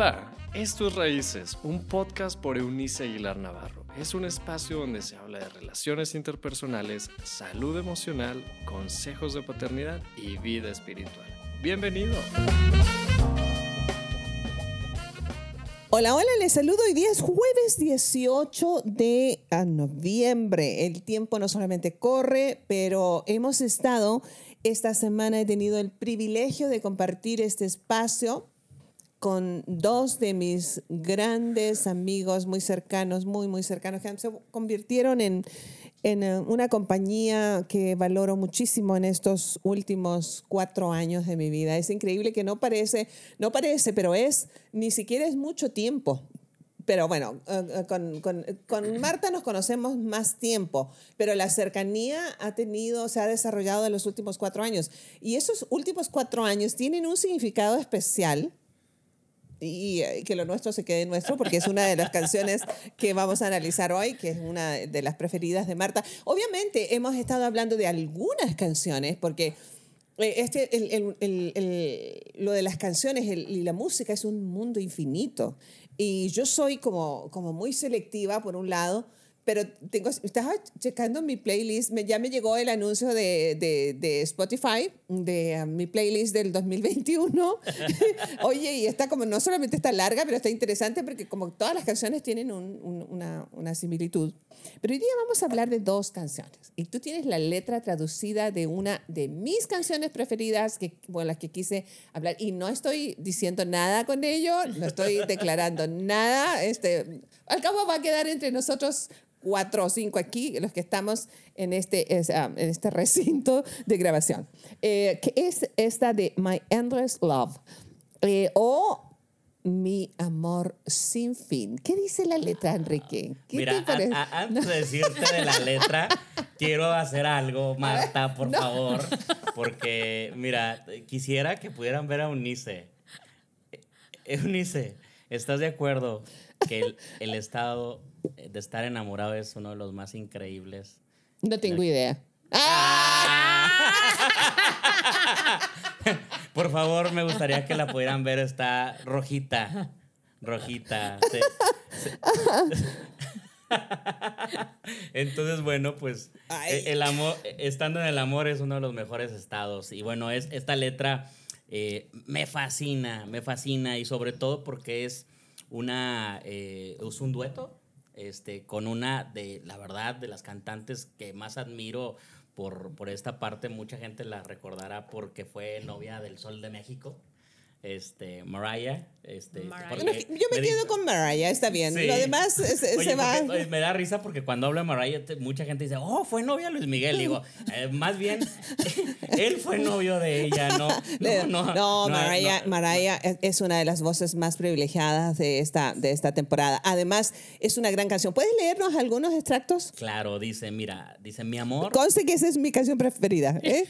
Hola, esto es Raíces, un podcast por Eunice Aguilar Navarro. Es un espacio donde se habla de relaciones interpersonales, salud emocional, consejos de paternidad y vida espiritual. Bienvenido. Hola, hola, les saludo. Hoy día es jueves 18 de ah, noviembre. El tiempo no solamente corre, pero hemos estado, esta semana he tenido el privilegio de compartir este espacio con dos de mis grandes amigos muy cercanos, muy, muy cercanos, que se convirtieron en, en eh, una compañía que valoro muchísimo en estos últimos cuatro años de mi vida. Es increíble que no parece, no parece, pero es, ni siquiera es mucho tiempo. Pero bueno, eh, eh, con, con, con, Marta nos conocemos más tiempo, pero la cercanía ha tenido, se ha desarrollado en los últimos cuatro años. Y esos últimos cuatro años tienen un significado especial y eh, que lo nuestro se quede nuestro, porque es una de las canciones que vamos a analizar hoy, que es una de las preferidas de Marta. Obviamente hemos estado hablando de algunas canciones, porque eh, este, el, el, el, lo de las canciones y la música es un mundo infinito. Y yo soy como, como muy selectiva, por un lado, pero tengo, estaba checando mi playlist, me, ya me llegó el anuncio de, de, de Spotify, de uh, mi playlist del 2021. Oye, y está como, no solamente está larga, pero está interesante porque como todas las canciones tienen un, una, una, similitud. Pero hoy día vamos a hablar de dos canciones. Y tú tienes la letra traducida de una de mis canciones preferidas, que, bueno, las que quise hablar. Y no estoy diciendo nada con ello, no estoy declarando nada. Este, al cabo va a quedar entre nosotros cuatro o cinco aquí, los que estamos en este, um, en este recinto de grabación, eh, que es esta de My Endless Love eh, o Mi Amor Sin Fin. ¿Qué dice la letra, Enrique? Mira, antes de decirte de la letra, quiero hacer algo, Marta, por favor, porque, mira, quisiera que pudieran ver a Unice. Eh, Eunice, ¿estás de acuerdo que el estado de estar enamorado es uno de los más increíbles. No tengo idea. Por favor, me gustaría que la pudieran ver. Está rojita. Rojita. Entonces, bueno, pues e, el amor, estando en el amor es uno de los mejores estados. Y bueno, es, esta letra eh, me fascina, me fascina. Y sobre todo porque es una, eh, es un dueto este, con una de, la verdad, de las cantantes que más admiro por, por esta parte. Mucha gente la recordará porque fue novia del Sol de México este, Mariah. Este, yo me quedo con Mariah, está bien. Lo demás se va. me da risa porque cuando hablo de Mariah, mucha gente dice, oh, fue novia Luis Miguel. Digo, eh, más bien, él fue novio de ella, no. No, no, Mariah, es una de las voces más privilegiadas de esta, de esta temporada. Además, es una gran canción. ¿Puedes leernos algunos extractos? Claro, dice, mira, dice, mi amor. Conste que esa es mi canción preferida, ¿eh?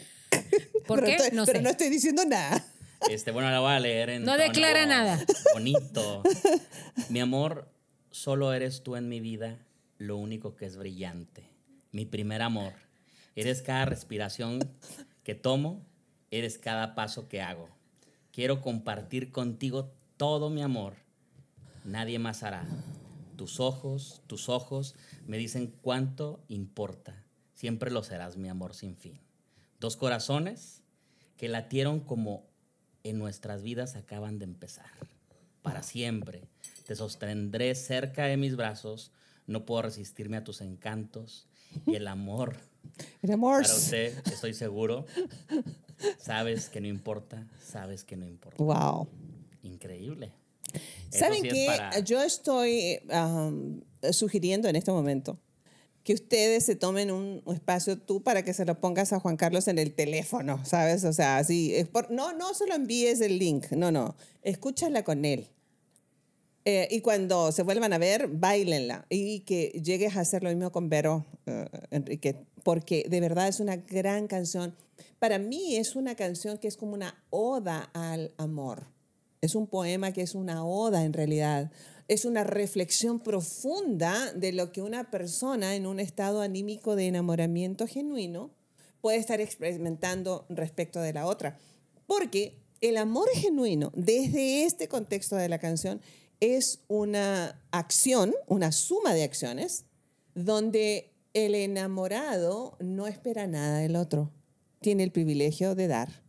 ¿Por qué? no pero no estoy diciendo nada. Este, bueno, la voy a leer en. No declara nada. Bonito. Mi amor, solo eres tú en mi vida, lo único que es brillante. Mi primer amor. Eres cada respiración que tomo, eres cada paso que hago. Quiero compartir contigo todo mi amor. Nadie más hará. Tus ojos, tus ojos me dicen cuánto importa. Siempre lo serás, mi amor sin fin. Dos corazones que latieron como en nuestras vidas acaban de empezar. Para siempre. Te sostendré cerca de mis brazos. No puedo resistirme a tus encantos. Y el amor. El amor. Para usted, estoy seguro. Sabes que no importa. Sabes que no importa. Wow. Increíble. ¿Saben qué? Yo estoy um, sugiriendo en este momento que ustedes se tomen un, espacio tú para que se lo pongas a Juan Carlos en el teléfono, ¿sabes? O sea, así, no, no solo envíes el link, no, no, escúchala con él. Eh, y cuando se vuelvan a ver, bailenla y que llegues a hacer lo mismo con Vero, eh, Enrique, porque de verdad es una gran canción. Para mí es una canción que es como una oda al amor. Es un poema que es una oda en realidad es una reflexión profunda de lo que una persona en un estado anímico de enamoramiento genuino puede estar experimentando respecto de la otra. Porque el amor genuino, desde este contexto de la canción, es una acción, una suma de acciones, donde el enamorado no espera nada del otro, tiene el privilegio de dar.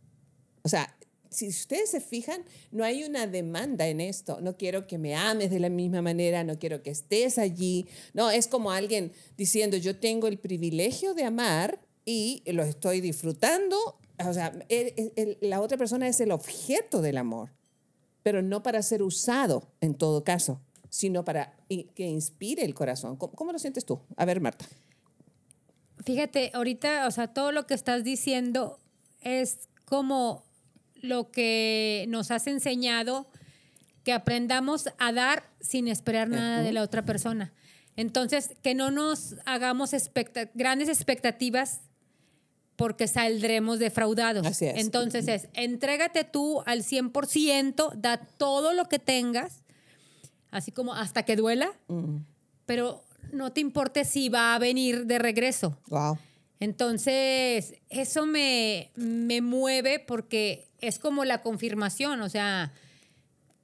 O sea, si ustedes se fijan, no hay una demanda en esto. No quiero que me ames de la misma manera, no quiero que estés allí. No, es como alguien diciendo, yo tengo el privilegio de amar y lo estoy disfrutando. O sea, el- el- la otra persona es el objeto del amor, pero no para ser usado en todo caso, sino para que inspire el corazón. ¿Cómo, cómo lo sientes tú? A ver, Marta. Fíjate, ahorita, o sea, todo lo que estás diciendo es como lo que nos has enseñado que aprendamos a dar sin esperar nada de la otra persona. Entonces, que no nos hagamos expecta- grandes expectativas porque saldremos defraudados. Así es. Entonces es, entrégate tú al 100%, da todo lo que tengas, así como hasta que duela, pero no te importe si va a venir de regreso. Wow. Entonces, eso me, me mueve porque es como la confirmación, o sea,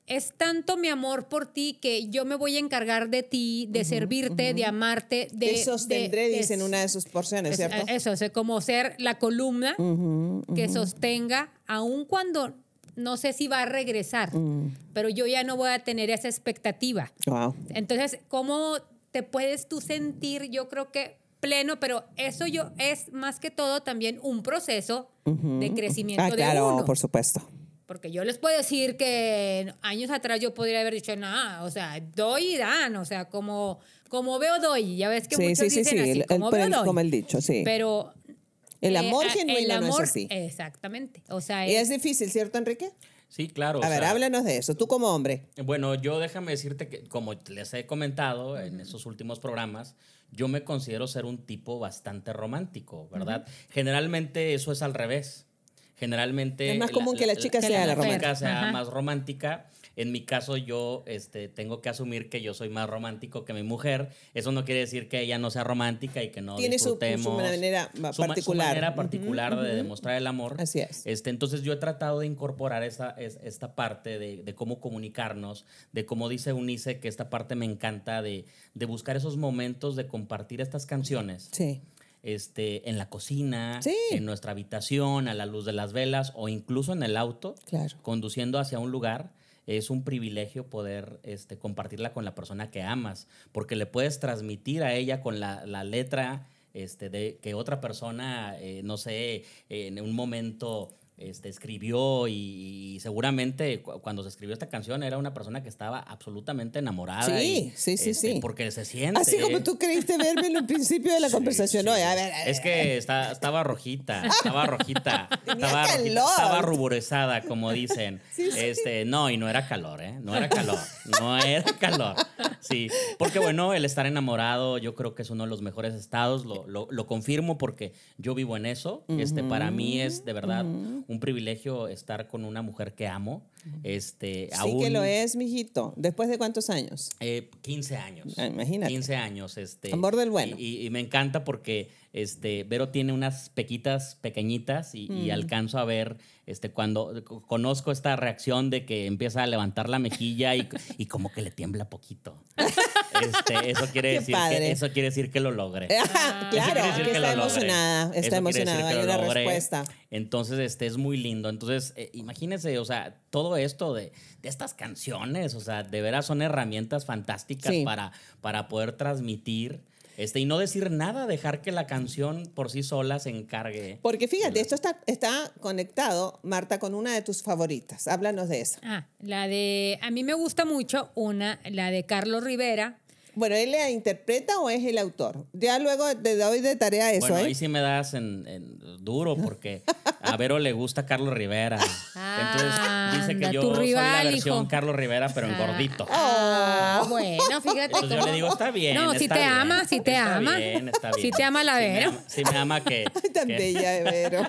es tanto mi amor por ti que yo me voy a encargar de ti, de servirte, de amarte, de... Te sostendré, de- dice en de- una de sus porciones, es- ¿cierto? Eso, o sea, como ser la columna que sostenga, aun cuando no sé si va a regresar, pero yo ya no voy a tener esa expectativa. Wow. Entonces, ¿cómo te puedes tú sentir? Yo creo que pleno, pero eso yo es más que todo también un proceso de crecimiento Ah, de claro, uno. por supuesto. Porque yo les puedo decir que años atrás yo podría haber dicho, nada, o sea, doy y dan, o sea, como, como veo doy. Ya ves que Sí, muchos sí, sí, dicen sí, así, el- como veo el- doy. como el dicho, sí. Pero El eh, amor a- genuino el no es amor- así. Exactamente. O sea, Y es- es difícil, ¿cierto, Enrique? Sí, claro. o A ver, sea, háblanos de eso. Tú como hombre. Bueno, yo déjame decirte que, como les he comentado en esos últimos programas, yo me considero ser un tipo bastante romántico, ¿verdad? Generalmente eso es al revés. Generalmente Es más común que la chica sea que la la chica sea más romántica. En mi caso, yo este, tengo que asumir que yo soy más romántico que mi mujer. Eso no quiere decir que ella no sea romántica y que no Tiene su- su disfrutemos. manera ma- su particular. Su manera particular de demostrar el amor. Así es. Este, entonces yo he tratado de incorporar esa, es- esta parte de, de cómo comunicarnos, de cómo dice Unice, que esta parte me encanta, de, de buscar esos momentos de compartir estas canciones Sí. este, en la cocina, Sí. en nuestra habitación, a la luz de las velas o incluso en el auto, Claro. conduciendo hacia un lugar. Es un privilegio poder este, compartirla con la persona que amas, porque le puedes transmitir a ella con la, letra este, de que otra persona, eh, no sé, en un momento este, escribió y, y seguramente cu- cuando se escribió esta canción era una persona que estaba absolutamente enamorada. Sí, y, sí, sí, este, sí. Porque se siente. Así como tú creíste verme en el principio de la Sí, conversación. sí. A ver, a ver, Es que está- estaba rojita, estaba rojita, estaba rojita, estaba ruborizada, como dicen. Sí, sí. Este, no, y no era calor, ¿eh? No era calor, no era calor. Sí, porque bueno, el estar enamorado yo creo que es uno de los mejores estados, lo, lo- lo confirmo porque yo vivo en eso. Este, para mí es de verdad un privilegio estar con una mujer que amo. Este, Sí aún, que lo es, mijito. ¿Después de cuántos años? eh, 15 años. Ah, imagínate. 15 años. Este, Amor del bueno. Y, me encanta porque este, Vero tiene unas pequitas pequeñitas y, Mm. y alcanzo a ver este, cuando co- conozco esta reacción de que empieza a levantar la mejilla y, y como que le tiembla poquito. Este, eso, quiere decir padre. que, eso quiere decir que lo logré. Ah, claro, que está lo emocionada. Está emocionada. Hay una respuesta. Entonces, este es muy lindo. Entonces, eh, imagínense, o sea, todo esto de, de estas canciones, o sea, de veras son herramientas fantásticas Sí. para, para poder transmitir. Este, y no decir nada, dejar que la canción por sí sola se encargue. Porque fíjate, esto está, está conectado, Marta, con una de tus favoritas. Háblanos de eso. Ah, la de, a mí me gusta mucho una, la de Carlos Rivera. Bueno, ¿él la interpreta o es el autor? Ya luego te doy de tarea eso, bueno, ¿eh? ahí sí me das en, en duro porque a Vero le gusta Carlos Rivera. Entonces dice Anda, que yo soy la rival, versión hijo. Carlos Rivera, pero en gordito. Ah, bueno, fíjate. Entonces yo le digo, está bien. No, si te bien, ama, si te está ama. bien, está bien. Si te ama la Si me Vero. ama- Si me ama que... Tan que- bella, Vero.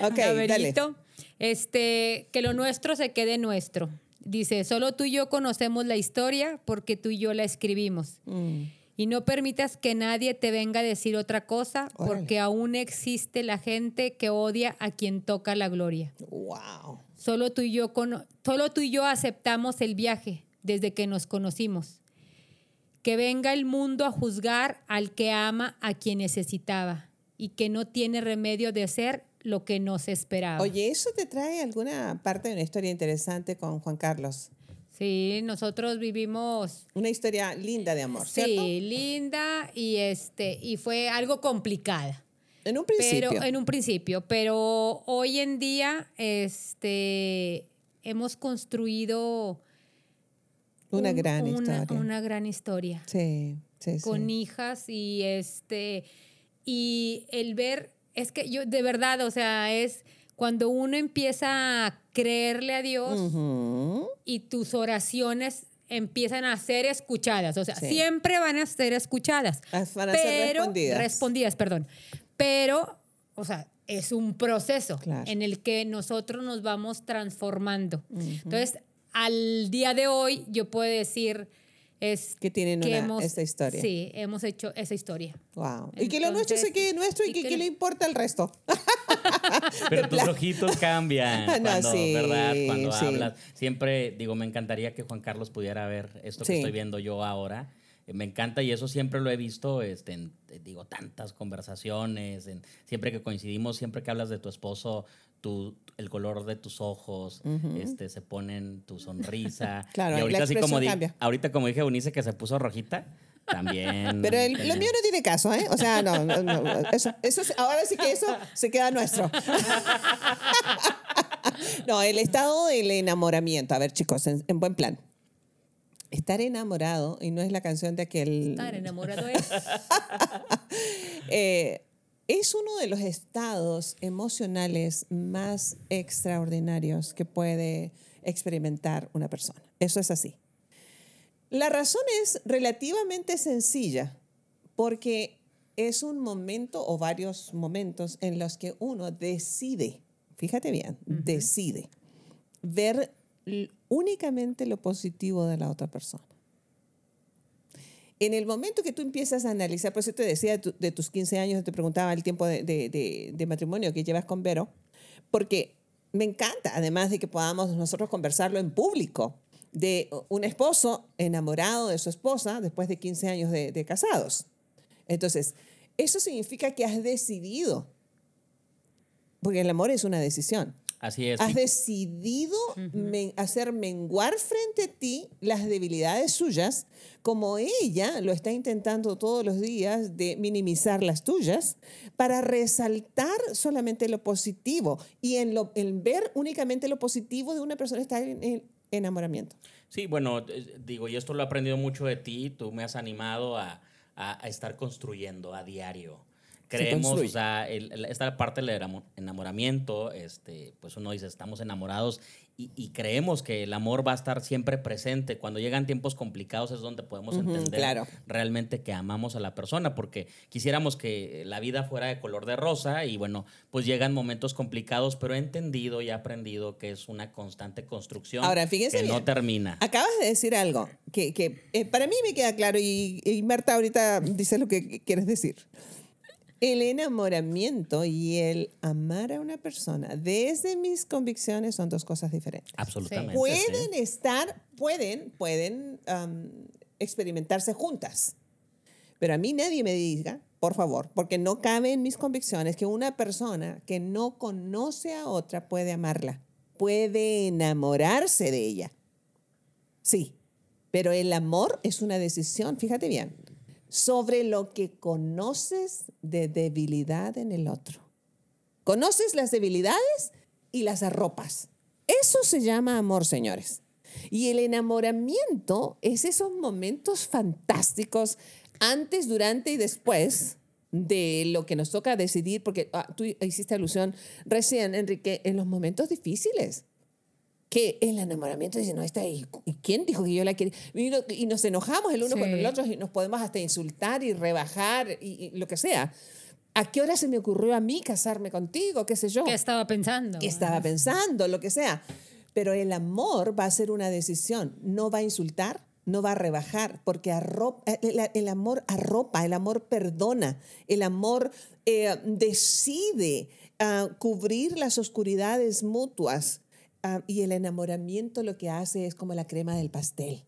ok, dale. Gaberito, este, que lo nuestro se quede nuestro. Dice, solo tú y yo conocemos la historia porque tú y yo la escribimos. Mm. Y no permitas que nadie te venga a decir otra cosa, Órale. porque aún existe la gente que odia a quien toca la gloria. Wow. Solo tú y yo, solo tú y yo aceptamos el viaje desde que nos conocimos. Que venga el mundo a juzgar al que ama a quien necesitaba y que no tiene remedio de ser lo que nos esperaba. Oye, ¿eso te trae alguna parte de una historia interesante con Juan Carlos? Sí, nosotros vivimos Una historia linda de amor, ¿cierto? sí, linda y este y fue algo complicada. En un principio. Pero en un principio, pero hoy en día este hemos construido una un- gran una- historia. Una gran historia. Sí, sí, Con sí. hijas y este. Y el ver. Es que yo, de verdad, o sea, es cuando uno empieza a creerle a Dios y tus oraciones empiezan a ser escuchadas. O sea, Sí. siempre van a ser escuchadas. Ah, van a ser pero- respondidas. Respondidas, perdón. Pero, o sea, es un proceso Claro. en el que nosotros nos vamos transformando. Entonces, al día de hoy, yo puedo decir es Que tienen una- esta historia. Sí, hemos hecho esa historia. Wow. y que lo nuestro se quede nuestro y, y que, que que le importa el resto. Pero tus ojitos cambian No, cuando, sí, ¿verdad? Cuando sí. hablas. Siempre, digo, me encantaría que Juan Carlos pudiera ver esto que Sí. estoy viendo yo ahora. Eh, Me encanta y eso siempre lo he visto, este, en, eh, digo, tantas conversaciones, en, siempre que coincidimos, siempre que hablas de tu esposo, tu, el color de tus ojos, este, se ponen tu sonrisa. Claro, y la ahorita así como di- cambia. ahorita como dije Eunice que se puso rojita, también. Pero el- lo mío no tiene caso, ¿eh? O sea, no, no, no, eso, ahora sí que eso se queda nuestro. No, el estado del enamoramiento. A ver, chicos, en, en buen plan. Estar enamorado, y no es la canción de aquel... Estar enamorado es. Eh, es uno de los estados emocionales más extraordinarios que puede experimentar una persona. Eso es así. La razón es relativamente sencilla, porque es un momento o varios momentos en los que uno decide, fíjate bien, decide ver únicamente lo positivo de la otra persona. En el momento que tú empiezas a analizar, por eso te decía de, tu- de tus 15 años, te preguntaba el tiempo de, matrimonio que llevas con Vero, porque me encanta, además de que podamos nosotros conversarlo en público, de un esposo enamorado de su esposa después de 15 años de casados. Entonces, eso significa que has decidido, porque el amor es una decisión. Así es. Has decidido men- hacer menguar frente a ti las debilidades suyas, como ella lo está intentando todos los días de minimizar las tuyas, para resaltar solamente lo positivo. Y en, lo, en ver únicamente lo positivo de una persona está en, en enamoramiento. Sí, bueno, eh, digo, y esto lo he aprendido mucho de ti, tú me has animado a, a- a estar construyendo a diario. Creemos, o sea, el- el- esta parte del enamo- enamoramiento, este, pues uno dice, estamos enamorados y, y creemos que el amor va a estar siempre presente. Cuando llegan tiempos complicados es donde podemos Ujú, entender claro. realmente que amamos a la persona, porque quisiéramos que la vida fuera de color de rosa y bueno, pues llegan momentos complicados, pero he entendido y he aprendido que es una constante construcción Ahora, fíjense que no termina. Acabas de decir algo que, que, eh, para mí me queda claro y, y Marta ahorita dice lo que quieres decir. El enamoramiento y el amar a una persona, desde mis convicciones, son dos cosas diferentes. Absolutamente. Pueden sí. estar, pueden, pueden experimentarse juntas. Pero a mí nadie me diga, por favor, porque no cabe en mis convicciones que una persona que no conoce a otra puede amarla, puede enamorarse de ella. Sí, pero el amor es una decisión, fíjate bien, sobre lo que conoces de debilidad en el otro. Conoces las debilidades y las arropas. Eso se llama amor, señores. Y el enamoramiento es esos momentos fantásticos antes, durante y después de lo que nos toca decidir, porque ah, tú hiciste alusión recién, Enrique, en los momentos difíciles que el enamoramiento dice, no, está ahí. ¿Y quién dijo que yo la quería? Y, no- y nos enojamos el uno Sí. con el otro y nos podemos hasta insultar y rebajar y, y lo que sea. ¿A qué hora se me ocurrió a mí casarme contigo? ¿Qué sé yo? ¿Qué estaba pensando? ¿Qué estaba pensando? Lo que sea. Pero el amor va a ser una decisión. No va a insultar, no va a rebajar, porque el, amor arropa, el amor perdona, el amor eh, decide ah, cubrir las oscuridades mutuas ah, y el enamoramiento lo que hace es como la crema del pastel.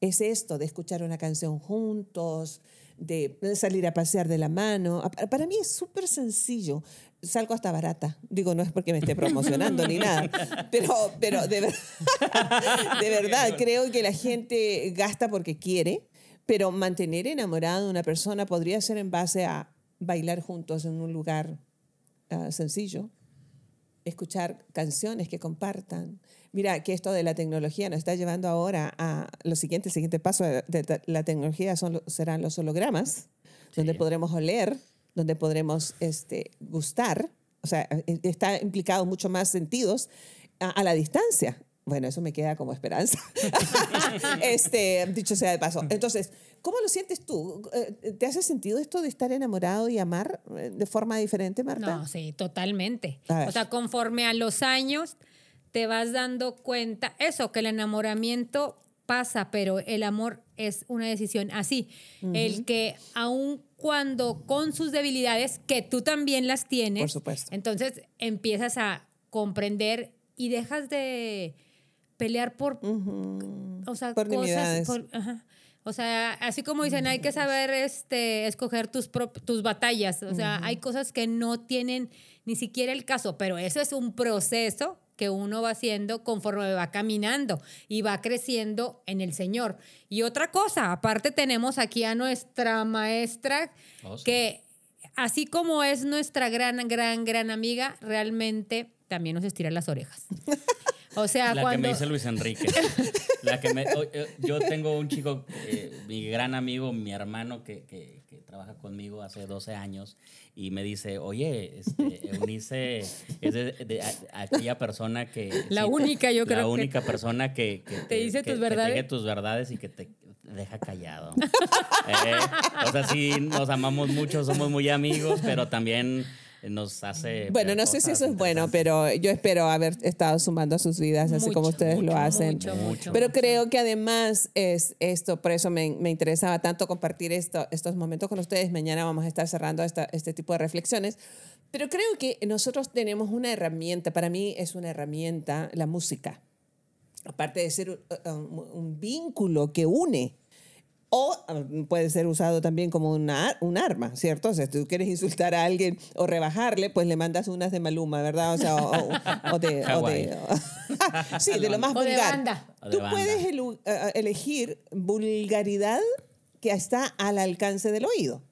Es esto de escuchar una canción juntos, de salir a pasear de la mano. Para mí es súper sencillo salgo hasta barata. Digo, no es porque me esté promocionando ni nada, pero, pero de, de verdad creo que la gente gasta porque quiere, pero mantener enamorado a una persona podría ser en base a bailar juntos en un lugar ah, sencillo, escuchar canciones que compartan. Mira, que esto de la tecnología nos está llevando ahora a lo siguiente, el siguiente paso de, la tecnología son, serán los hologramas, donde podremos oler donde podremos este, gustar, o sea, e, está implicado mucho más sentidos a, la distancia. Bueno, eso me queda como esperanza. este, dicho sea de paso. Entonces, ¿cómo lo sientes tú? Eh, ¿Te hace sentido esto de estar enamorado y amar eh, de forma diferente, Marta? No, sí, totalmente. O sea, conforme a los años te vas dando cuenta, eso, que el enamoramiento pasa, pero el amor es una decisión así. El que aún cuando con sus debilidades, que tú también las tienes, Por supuesto. entonces empiezas a comprender y dejas de pelear por, o sea, cosas. o sea, así como dicen, hay que saber este, escoger tus, tus batallas. O sea, hay cosas que no tienen ni siquiera el caso, pero eso es un proceso que uno va haciendo conforme va caminando y va creciendo en el Señor. Y otra cosa, aparte tenemos aquí a nuestra maestra oh, que así como es nuestra gran, gran, gran amiga, realmente también nos estira las orejas. O sea, la que me dice Luis Enrique. La que me, eh, yo tengo un chico, eh, mi gran amigo, mi hermano, que, que, trabaja conmigo hace 12 años, y me dice, oye, este, Eunice es de, aquella persona que... La única, yo creo. La única persona que, te dice tus verdades. Te tus verdades y que te deja callado. Eh, o sea, sí, nos amamos mucho, somos muy amigos, pero también nos hace... Bueno, no sé si eso es bueno, pero yo espero haber estado sumando a sus vidas, así como ustedes lo hacen. pero creo que además es esto, por eso me, me interesaba tanto compartir esto, estos momentos con ustedes. Mañana vamos a estar cerrando esta, este tipo de reflexiones. Pero creo que nosotros tenemos una herramienta, para mí es una herramienta, la música. Aparte de ser un vínculo que une o mm, puede ser usado también como una, un arma, ¿cierto? O sea, si tú quieres insultar a alguien o rebajarle, pues le mandas unas de Maluma, ¿verdad? O sea, o, de... sí, de lo más vulgar. Tú puedes eh, elegir vulgaridad que está al alcance del oído.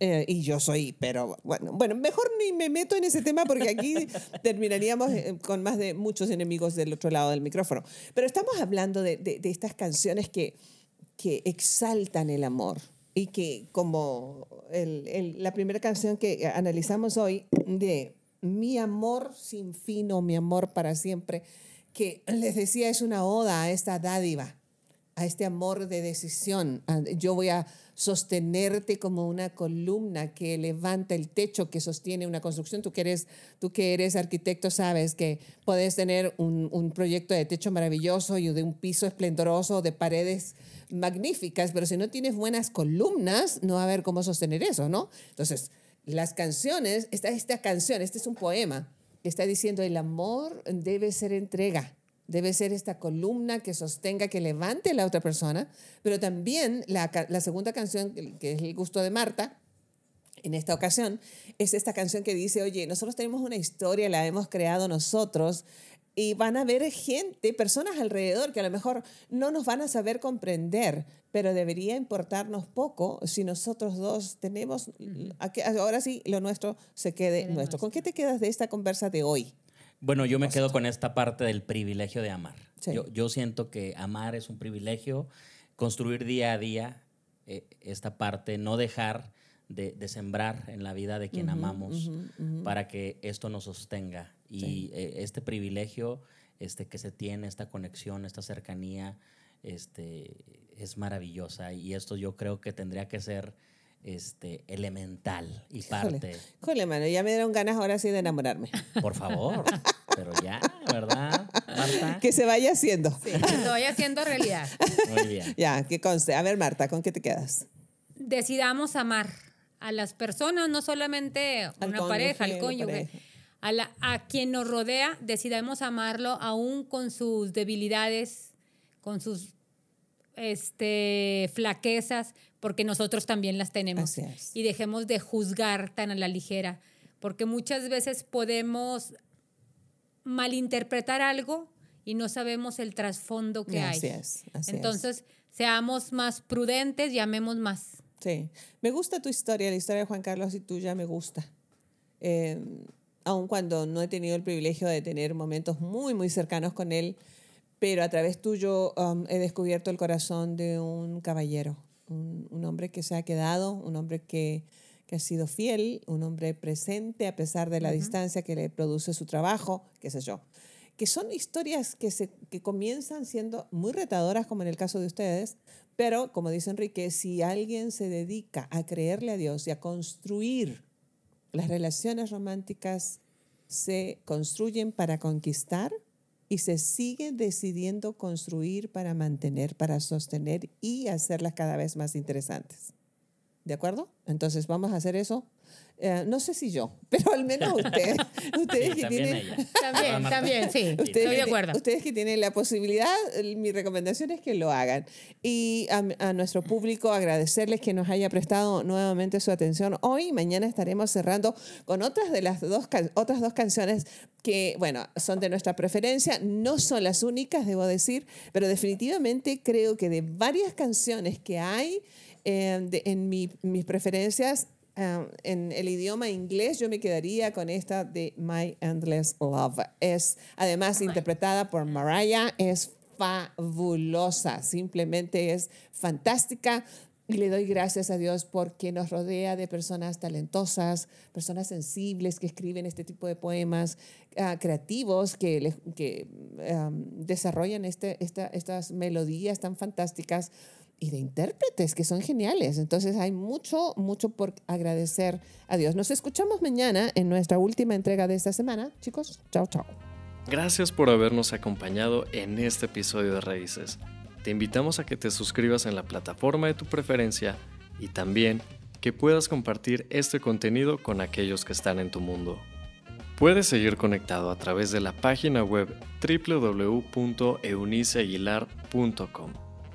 Eh, y yo soy, pero bueno, bueno, mejor ni me meto en ese tema porque aquí terminaríamos eh, con más de muchos enemigos del otro lado del micrófono. Pero estamos hablando de, de estas canciones que, que exaltan el amor y que como la primera canción que analizamos hoy de Mi amor sin fin o Mi amor para siempre, que les decía es una oda a esta dádiva, a este amor de decisión. Yo voy a sostenerte como una columna que levanta el techo que sostiene una construcción. Tú que eres, tú que eres arquitecto sabes que puedes tener un, un proyecto de techo maravilloso y de un piso esplendoroso, de paredes magníficas, pero si no tienes buenas columnas, no va a haber cómo sostener eso, ¿no? Entonces, las canciones, esta, esta canción, este es un poema, está diciendo el amor debe ser entrega, debe ser esta columna que sostenga, que levante a la otra persona, pero también la, la segunda canción, que es el gusto de Marta, en esta ocasión, es esta canción que dice, oye, nosotros tenemos una historia, la hemos creado nosotros, y van a haber gente, personas alrededor que a lo mejor no nos van a saber comprender, pero debería importarnos poco si nosotros dos tenemos, ahora sí, lo nuestro se quede nuestro. ¿Con qué te quedas de esta conversa de hoy? Bueno, yo me quedo con esta parte del privilegio de amar. Yo, yo, siento que amar es un privilegio, construir día a día eh, esta parte, no dejar de, sembrar en la vida de quien amamos para que esto nos sostenga. Y eh, este privilegio este, que se tiene, esta conexión, esta cercanía, este, es maravillosa. Y esto yo creo que tendría que ser este, elemental y parte. Jole, mano, ya me dieron ganas ahora sí de enamorarme. Por favor, pero ya, ¿verdad, Marta? Que se vaya haciendo. Sí, que se vaya haciendo realidad. Muy bien. Ya, que conste. A ver, Marta, ¿con qué te quedas? Decidamos amar a las personas, no solamente a una cónyuge, pareja, al cónyuge. pareja. A, la- a quien nos rodea, decidamos amarlo aún con sus debilidades, con sus este, flaquezas, porque nosotros también las tenemos. Así es. Y dejemos de juzgar tan a la ligera, porque muchas veces podemos malinterpretar algo y no sabemos el trasfondo que Así hay. es, así es. Entonces, seamos más prudentes y amemos más. Sí. Me gusta tu historia, la historia de Juan Carlos y tuya me gusta. Eh, aun cuando no he tenido el privilegio de tener momentos muy, muy cercanos con él, pero a través tuyo um, he descubierto el corazón de un caballero, un, un hombre que se ha quedado, un hombre que, que ha sido fiel, un hombre presente a pesar de la distancia que le produce su trabajo, qué sé yo. Que son historias que, se, que comienzan siendo muy retadoras, como en el caso de ustedes, pero como dice Enrique, si alguien se dedica a creerle a Dios y a construir las relaciones románticas se construyen para conquistar y se siguen decidiendo construir para mantener, para sostener y hacerlas cada vez más interesantes. ¿De acuerdo? Entonces vamos a hacer eso. Eh, no sé si yo, pero al menos usted, ustedes Sí, que también tienen, ella. También, sí. Ustedes, Estoy de que- acuerdo. ustedes que tienen la posibilidad, el- mi recomendación es que lo hagan. Y a, a nuestro público agradecerles que nos haya prestado nuevamente su atención hoy. Mañana estaremos cerrando con otras de las dos, can- otras dos canciones que, bueno, son de nuestra preferencia. No son las únicas, debo decir, pero definitivamente creo que de varias canciones que hay eh, de- en mi- mis preferencias, ah, en el idioma inglés, yo me quedaría con esta de My Endless Love. Es además interpretada por Mariah, es fabulosa, simplemente es fantástica. Y le doy gracias a Dios porque nos rodea de personas talentosas, personas sensibles que escriben este tipo de poemas, ah, creativos que, le- que am, desarrollan este, esta- estas melodías tan fantásticas y de intérpretes que son geniales. Entonces hay mucho, mucho por agradecer a Dios. Nos escuchamos mañana en nuestra última entrega de esta semana. Chicos, chao, chao. Gracias por habernos acompañado en este episodio de Raíces. Te invitamos a que te suscribas en la plataforma de tu preferencia y también que puedas compartir este contenido con aquellos que están en tu mundo. Puedes seguir conectado a través de la página web www.euniceaguilar.com.